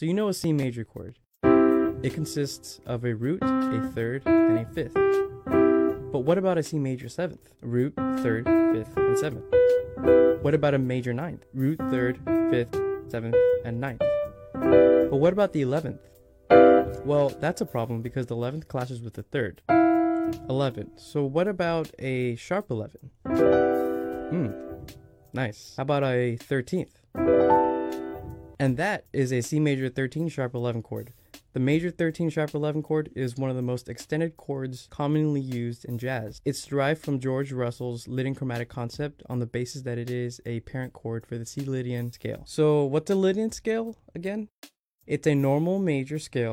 So you know a C major chord. It consists of a root, a third, and a fifth. But what about a C major seventh? Root, third, fifth, and seventh. What about a major ninth? Root, third, fifth, seventh, and ninth. But what about the eleventh? Well, that's a problem because the eleventh clashes with the third. 11. So what about a sharp 11? Hmm, nice. How about a 13th? And that is a C major 13 sharp 11 chord. The major 13 sharp 11 chord is one of the most extended chords commonly used in jazz. It's derived from George Russell's Lydian chromatic concept on the basis that it is a parent chord for the C Lydian scale. So, what's a Lydian scale again? It's a normal major scale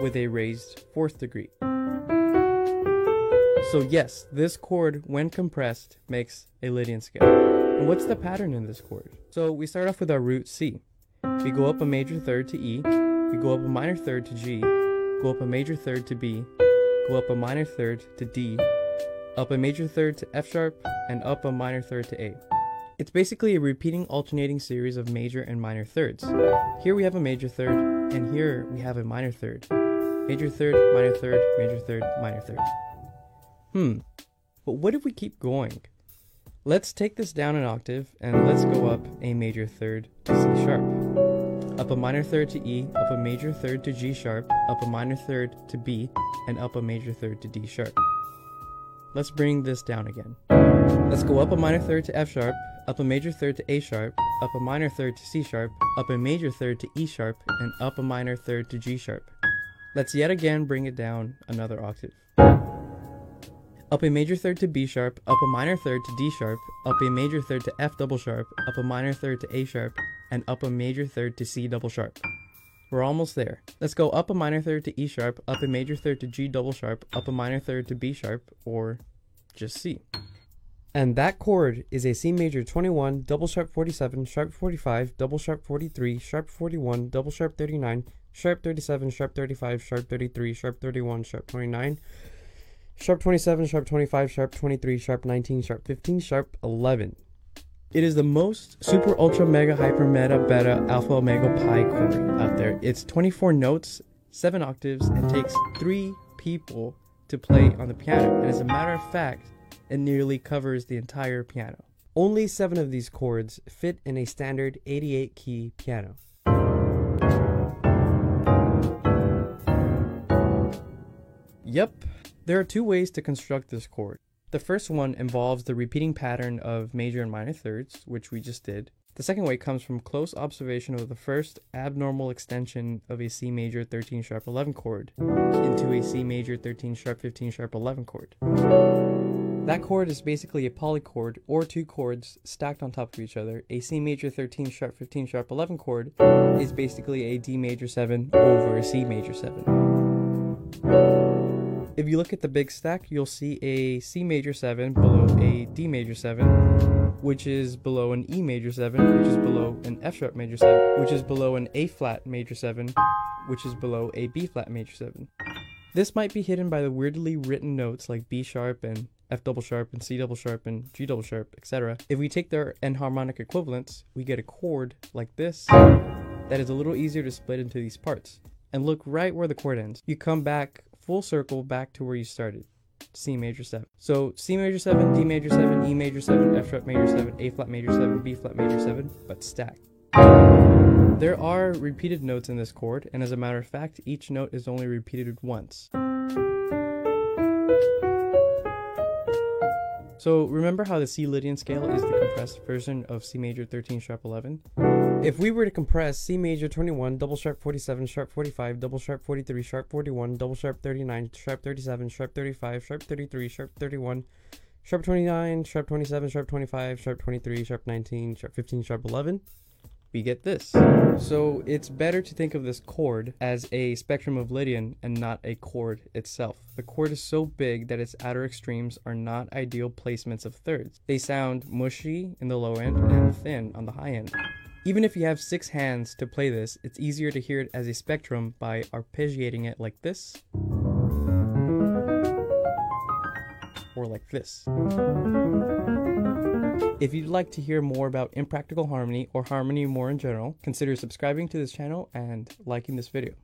with a raised fourth degree. So yes, this chord, when compressed, makes a Lydian scale. And what's the pattern in this chord? So we start off with our root C. We go up a major third to E, we go up a minor third to G, go up a major third to B, go up a minor third to D, up a major third to F sharp, and up a minor third to A. It's basically a repeating alternating series of major and minor thirds. Here we have a major third, and here we have a minor third. Major third, minor third, major third, minor third. Hmm, but what if we keep going? Let's take this down an octave and let's go up a major third to C sharp. Up a minor third to E, up a major third to G sharp, up a minor third to B, and up a major third to D sharp. Let's bring this down again. Let's go up a minor third to F sharp, up a major third to A sharp, up a minor third to C sharp, up a major third to E sharp, and up a minor third to G sharp. Let's yet again bring it down another octave up a major third to B sharp, up a minor third to D sharp, up a major third to F double sharp, up a minor third to A sharp, and up a major third to C double sharp. We're almost there. Let's go up a minor third to E sharp, up a major third to G double sharp, up a minor third to B sharp, or just C. And that chord is a C major 21, double sharp 47, sharp 45, double sharp 43, sharp 41, double sharp 39, sharp 37, sharp 35, sharp 33, sharp 31, sharp 29, sharp 27, sharp 25, sharp 23, sharp 19, sharp 15, sharp 11. It is the most super ultra mega hyper meta beta alpha omega pi chord out there. It's 24 notes, 7 octaves, and takes 3 people to play on the piano. And as a matter of fact, it nearly covers the entire piano. Only 7 of these chords fit in a standard 88 key piano. Yep, there are two ways to construct this chord. The first one involves the repeating pattern of major and minor thirds, which we just did. The second way comes from close observation of the first abnormal extension of a C major 13 sharp 11 chord into a C major 13 sharp 15 sharp 11 chord. That chord is basically a polychord or two chords stacked on top of each other. A C major 13 sharp 15 sharp 11 chord is basically a D major 7 over a C major 7. If you look at the big stack, you'll see a C major 7 below a D major 7, which is below an E major 7, which is below an F sharp major 7, which is below an A flat major 7, which is below a B flat major 7. This might be hidden by the weirdly written notes like B sharp and F double sharp and C double sharp and G double sharp, etc. If we take their enharmonic equivalents, we get a chord like this that is a little easier to split into these parts. And look right where the chord ends. You come back full circle back to where you started. C major 7. So C major 7, D major 7, E major 7, F sharp major 7, A flat major 7, B flat major 7, but stacked. There are repeated notes in this chord, and as a matter of fact, each note is only repeated once. So remember how the C Lydian scale is the compressed version of C major 13 sharp 11? If we were to compress C major 21, double sharp 47, sharp 45, double sharp 43, sharp 41, double sharp 39, sharp 37, sharp 35, sharp 33, sharp 31, sharp 29, sharp 27, sharp 25, sharp 23, sharp 19, sharp 15, sharp 11, we get this. So it's better to think of this chord as a spectrum of Lydian and not a chord itself. The chord is so big that its outer extremes are not ideal placements of thirds. They sound mushy in the low end and thin on the high end. Even if you have six hands to play this, it's easier to hear it as a spectrum by arpeggiating it like this. Or like this. If you'd like to hear more about impractical harmony or harmony more in general, consider subscribing to this channel and liking this video.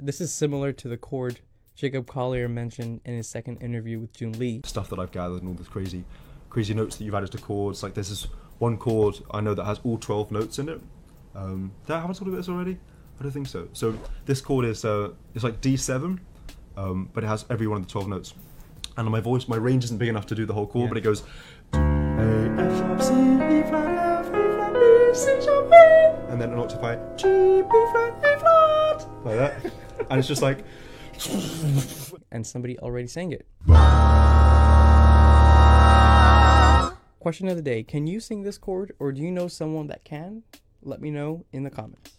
This is similar to the chord Jacob Collier mentioned in his second interview with June Lee. stuff that I've gathered and all this crazy, crazy notes that you've added to chords. Like there's this one chord I know that has all 12 notes in it. Um, did I have I told you this already? I don't think so. So this chord is uh, it's like D7, um, but it has every one of the 12 notes. And my voice, my range isn't big enough to do the whole chord, Yeah. but it goes. A, F sharp, C, flat, F, flat, B, C sharp, A, and then an octave high, G, B flat, A flat, like that. And it's just like. and somebody already sang it. Question of the day Can you sing this chord, or do you know someone that can? Let me know in the comments.